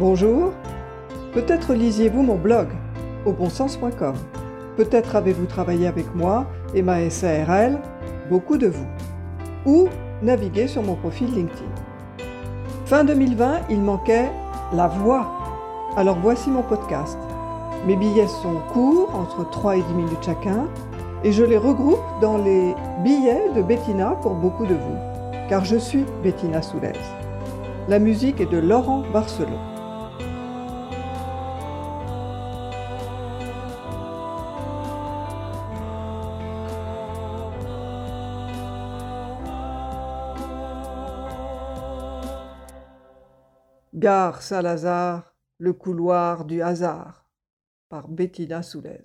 Bonjour. Peut-être lisiez-vous mon blog au bonsens.com. Peut-être avez-vous travaillé avec moi et ma SARL, beaucoup de vous. Ou navigué sur mon profil LinkedIn. Fin 2020, il manquait la voix. Alors voici mon podcast. Mes billets sont courts, entre 3 et 10 minutes chacun, et je les regroupe dans les billets de Bettina pour beaucoup de vous, car je suis Bettina Soulez. La musique est de Laurent Barcelot. Gare Saint-Lazare, le couloir du hasard, par Bettina Soulez.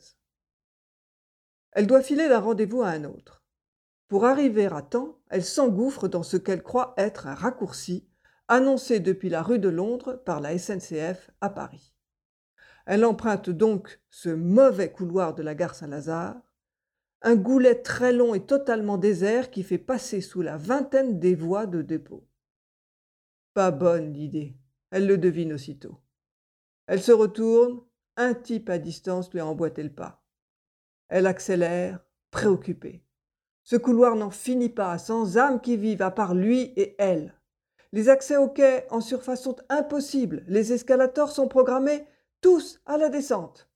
Elle doit filer d'un rendez-vous à un autre. Pour arriver à temps, elle s'engouffre dans ce qu'elle croit être un raccourci annoncé depuis la rue de Londres par la SNCF à Paris. Elle emprunte donc ce mauvais couloir de la gare Saint-Lazare, un goulet très long et totalement désert qui fait passer sous la vingtaine des voies de dépôt. Pas bonne l'idée, elle le devine aussitôt. Elle se retourne, un type à distance lui a emboîté le pas. Elle accélère, préoccupée. Ce couloir n'en finit pas, sans âme qui vive à part lui et elle. Les accès au quai en surface sont impossibles, les escalators sont programmés tous à la descente.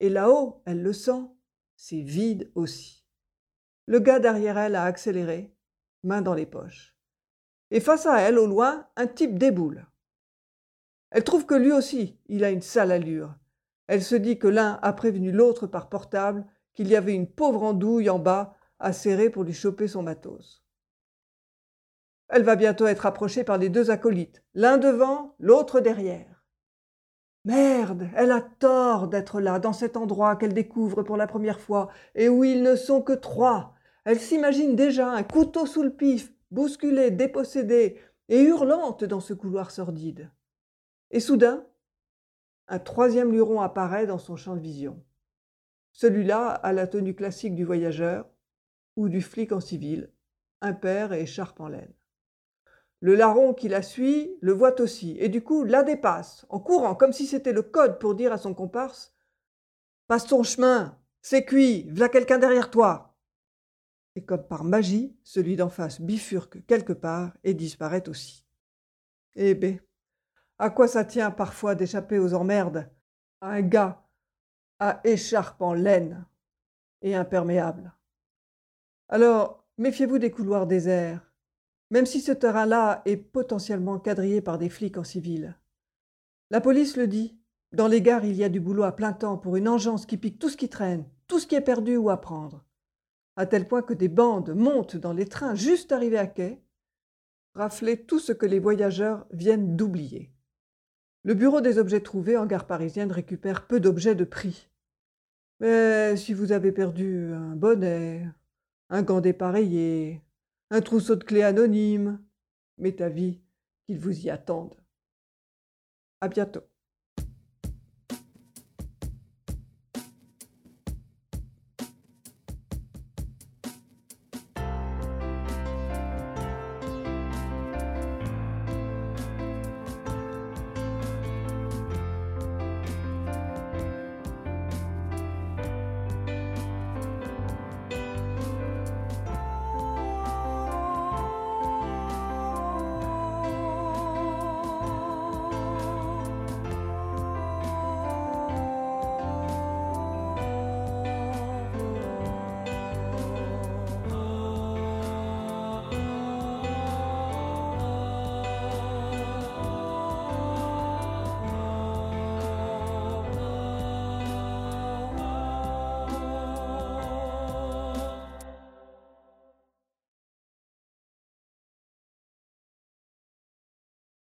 Et là-haut, elle le sent, c'est vide aussi. Le gars derrière elle a accéléré, main dans les poches. Et face à elle, au loin, un type déboule. Elle trouve que lui aussi, il a une sale allure. Elle se dit que l'un a prévenu l'autre par portable qu'il y avait une pauvre andouille en bas à serrer pour lui choper son matos. Elle va bientôt être approchée par les deux acolytes, l'un devant, l'autre derrière. Merde, elle a tort d'être là, dans cet endroit qu'elle découvre pour la première fois, et où ils ne sont que trois. Elle s'imagine déjà un couteau sous le pif, bousculée, dépossédée, et hurlante dans ce couloir sordide. Et soudain, un troisième luron apparaît dans son champ de vision. Celui-là a la tenue classique du voyageur ou du flic en civil, impair et écharpe en laine. Le larron qui la suit le voit aussi, et du coup la dépasse, en courant, comme si c'était le code pour dire à son comparse Passe ton chemin, c'est cuit, v'là quelqu'un derrière toi. Et comme par magie, celui d'en face bifurque quelque part et disparaît aussi. Eh bé, à quoi ça tient parfois d'échapper aux emmerdes? Un gars à écharpe en laine et imperméable. Alors, méfiez-vous des couloirs déserts, même si ce terrain-là est potentiellement quadrillé par des flics en civil. La police le dit, dans les gares il y a du boulot à plein temps pour une engeance qui pique tout ce qui traîne, tout ce qui est perdu ou à prendre, à tel point que des bandes montent dans les trains juste arrivés à quai, rafler tout ce que les voyageurs viennent d'oublier. Le bureau des objets trouvés en gare parisienne récupère peu d'objets de prix. Mais si vous avez perdu un bonnet, un gant dépareillé, un trousseau de clés anonyme, m'est avis qu'ils vous y attendent. À bientôt.